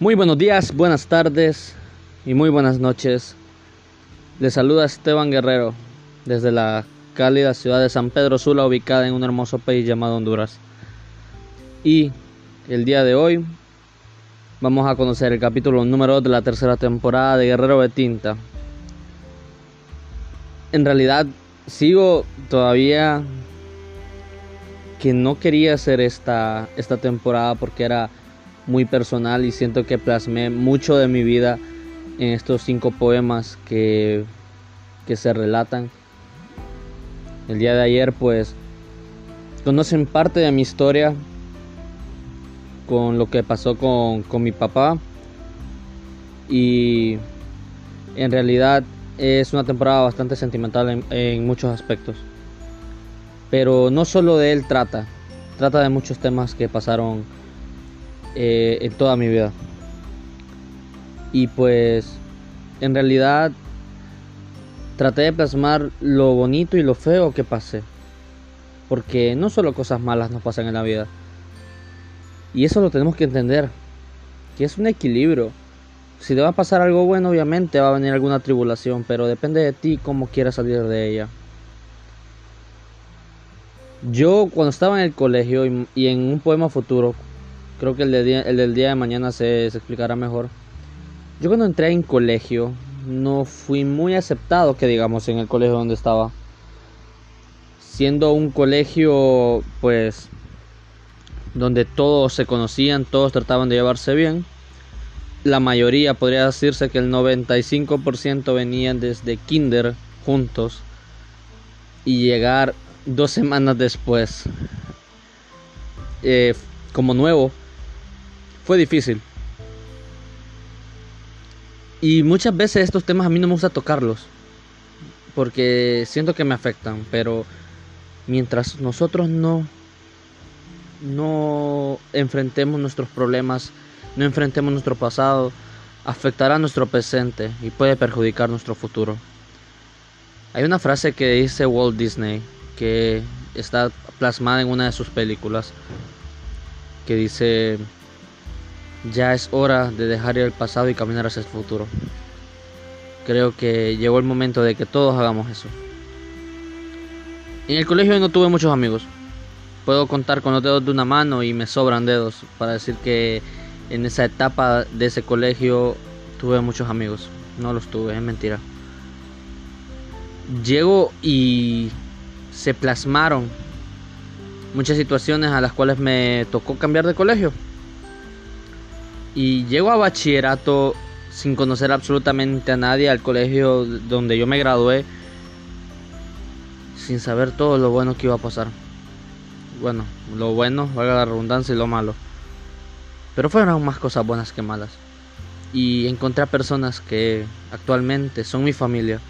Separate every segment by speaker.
Speaker 1: Muy buenos días, buenas tardes y muy buenas noches. Les saluda Esteban Guerrero desde la cálida ciudad de San Pedro Sula, ubicada en un hermoso país llamado Honduras. Y el día de hoy vamos a conocer el capítulo número 2 de la tercera temporada de Guerrero de Tinta. En realidad sigo todavía que no quería hacer esta, esta temporada porque era muy personal y siento que plasmé mucho de mi vida en estos cinco poemas que, que se relatan. El día de ayer pues conocen parte de mi historia con lo que pasó con, con mi papá y en realidad es una temporada bastante sentimental en, en muchos aspectos. Pero no solo de él trata, trata de muchos temas que pasaron eh, en toda mi vida. Y pues en realidad traté de plasmar lo bonito y lo feo que pasé. Porque no solo cosas malas nos pasan en la vida. Y eso lo tenemos que entender. Que es un equilibrio. Si te va a pasar algo bueno, obviamente va a venir alguna tribulación. Pero depende de ti cómo quieras salir de ella. Yo cuando estaba en el colegio y en un poema futuro, Creo que el, el del día de mañana se, explicará mejor. Yo cuando entré en colegio no fui muy aceptado, que digamos, en el colegio donde estaba. Siendo un colegio, pues, donde todos se conocían, todos trataban de llevarse bien. La mayoría, podría decirse que el 95% venían desde kinder juntos. Y llegar dos semanas después, eh, como nuevo, fue difícil. Y muchas veces estos temas a mí no me gusta tocarlos. Porque siento que me afectan. Pero mientras nosotros no, no enfrentemos nuestros problemas, no enfrentemos nuestro pasado, afectará nuestro presente y puede perjudicar nuestro futuro. Hay una frase que dice Walt Disney que está plasmada en una de sus películas que dice ya es hora de dejar el pasado y caminar hacia el futuro. Creo que llegó el momento de que todos hagamos eso. En el colegio no tuve muchos amigos. Puedo contar con los dedos de una mano y me sobran dedos para decir que en esa etapa de ese colegio tuve muchos amigos. No los tuve, es mentira. Llego y se plasmaron muchas situaciones a las cuales me tocó cambiar de colegio. Y llego a bachillerato sin conocer absolutamente a nadie al colegio donde yo me gradué, sin saber todo lo bueno que iba a pasar. Bueno, lo bueno, valga la redundancia, y lo malo. Pero fueron más cosas buenas que malas. Y encontré a personas que actualmente son mi familia.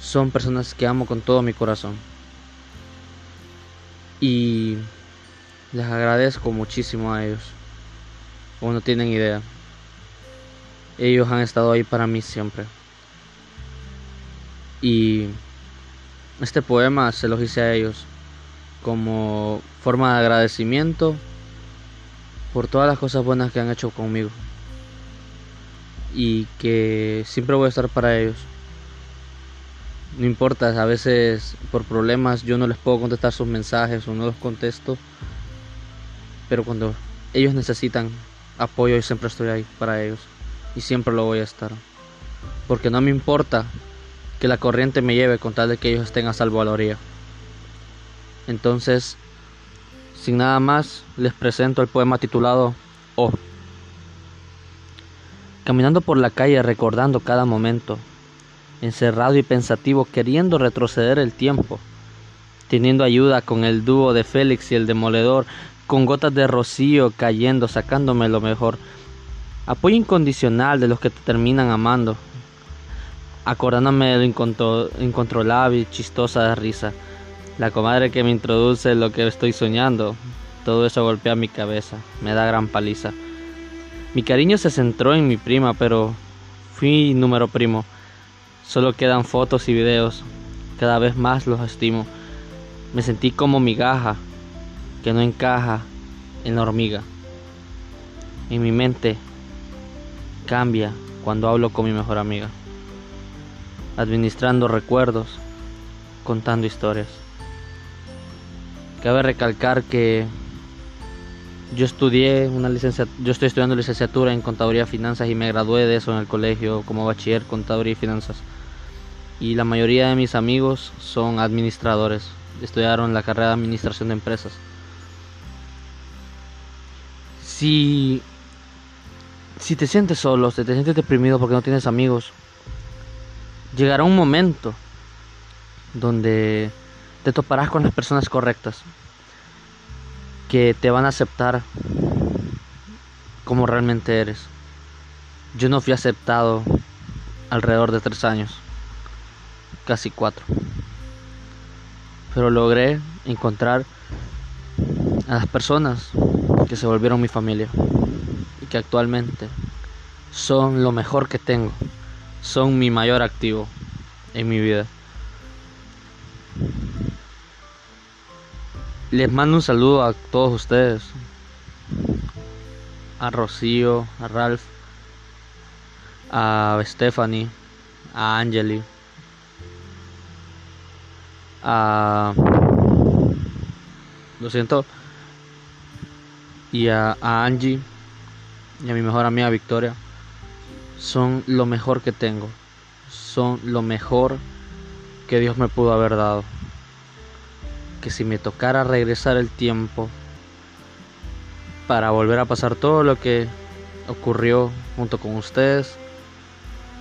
Speaker 1: Son personas que amo con todo mi corazón. Y les agradezco muchísimo a ellos o no tienen idea. Ellos han estado ahí para mí siempre. Y este poema se los hice a ellos como forma de agradecimiento por todas las cosas buenas que han hecho conmigo. Y que siempre voy a estar para ellos. No importa, a veces por problemas yo no les puedo contestar sus mensajes o no los contesto. Pero cuando ellos necesitan apoyo y siempre estoy ahí para ellos. Y siempre lo voy a estar. Porque no me importa que la corriente me lleve con tal de que ellos estén a salvo a la orilla. Entonces, sin nada más, les presento el poema titulado O. Caminando por la calle recordando cada momento, encerrado y pensativo queriendo retroceder el tiempo, teniendo ayuda con el dúo de Félix y el demoledor, con gotas de rocío cayendo, sacándome lo mejor. Apoyo incondicional de los que te terminan amando, acordándome de lo incontrolable y chistosa de risa. La comadre que me introduce lo que estoy soñando. Todo eso golpea mi cabeza, me da gran paliza. Mi cariño se centró en mi prima, pero fui número primo. Solo quedan fotos y videos. Cada vez más los estimo. Me sentí como migaja, que no encaja en la hormiga. En mi mente cambia cuando hablo con mi mejor amiga, administrando recuerdos, contando historias. Cabe recalcar que yo estudié una licencia, yo estoy estudiando licenciatura en contaduría y finanzas y me gradué de eso en el colegio como bachiller contaduría y finanzas. Y la mayoría de mis amigos son administradores, estudiaron la carrera de administración de empresas. Si si te sientes solo, si te sientes deprimido porque no tienes amigos, llegará un momento donde te toparás con las personas correctas que te van a aceptar como realmente eres. Yo no fui aceptado alrededor de tres años, casi cuatro. Pero logré encontrar a las personas que se volvieron mi familia y que actualmente son lo mejor que tengo, son mi mayor activo en mi vida. Les mando un saludo a todos ustedes. A Rocío, a Ralph, a Stephanie, a Angeli, a... Lo siento. Y a, Angie y a mi mejor amiga Victoria. Son lo mejor que tengo. Son lo mejor que Dios me pudo haber dado que si me tocara regresar el tiempo para volver a pasar todo lo que ocurrió junto con ustedes,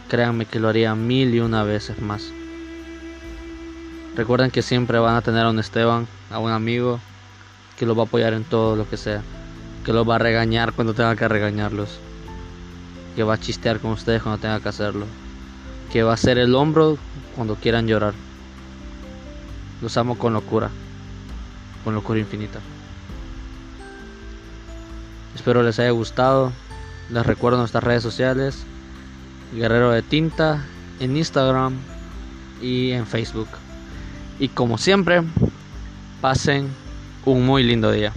Speaker 1: créanme que lo haría mil y una veces más. Recuerden que siempre van a tener a un Esteban, a un amigo que los va a apoyar en todo lo que sea, que los va a regañar cuando tenga que regañarlos, que va a chistear con ustedes cuando tenga que hacerlo, que va a ser el hombro cuando quieran llorar. Los amo con locura con locura infinita. Espero les haya gustado. Les recuerdo nuestras redes sociales. Guerrero de Tinta en Instagram y en Facebook. Y como siempre, pasen un muy lindo día.